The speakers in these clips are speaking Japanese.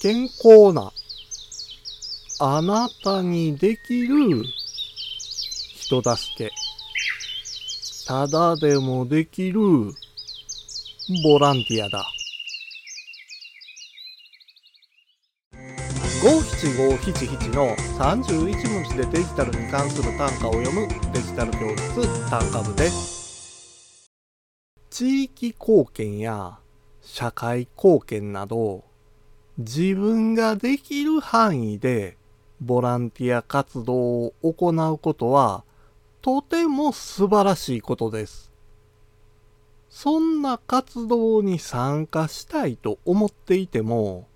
健康なあなたにできる人助け。ただでもできるボランティアだ。五七五七七の31文字でデジタルに関する単価を読むデジタル教室単価部です。地域貢献や社会貢献など自分ができる範囲でボランティア活動を行うことはとても素晴らしいことです。そんな活動に参加したいと思っていても、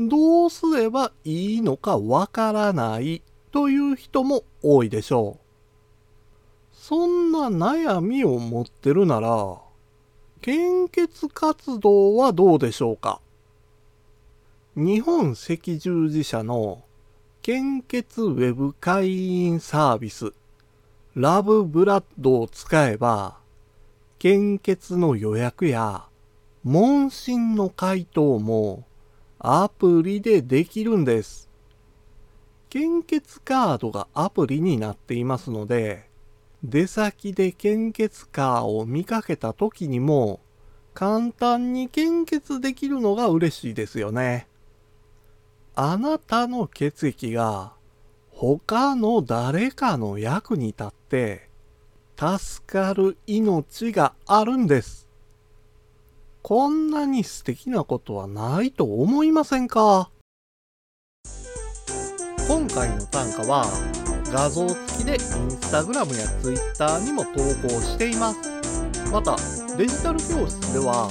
どうすればいいのかわからないという人も多いでしょう。そんな悩みを持ってるなら、献血活動はどうでしょうか？日本赤十字社の献血ウェブ会員サービスラブブラッドを使えば献血の予約や問診の回答もアプリでできるんです。献血カードがアプリになっていますので出先で献血カーを見かけた時にも簡単に献血できるのが嬉しいですよね。あなたの血液が他の誰かの役に立って助かる命があるんです。こんなに素敵なことはないと思いませんか？今回の単価は画像付きでインスタグラムやツイッターにも投稿しています。またデジタル教室では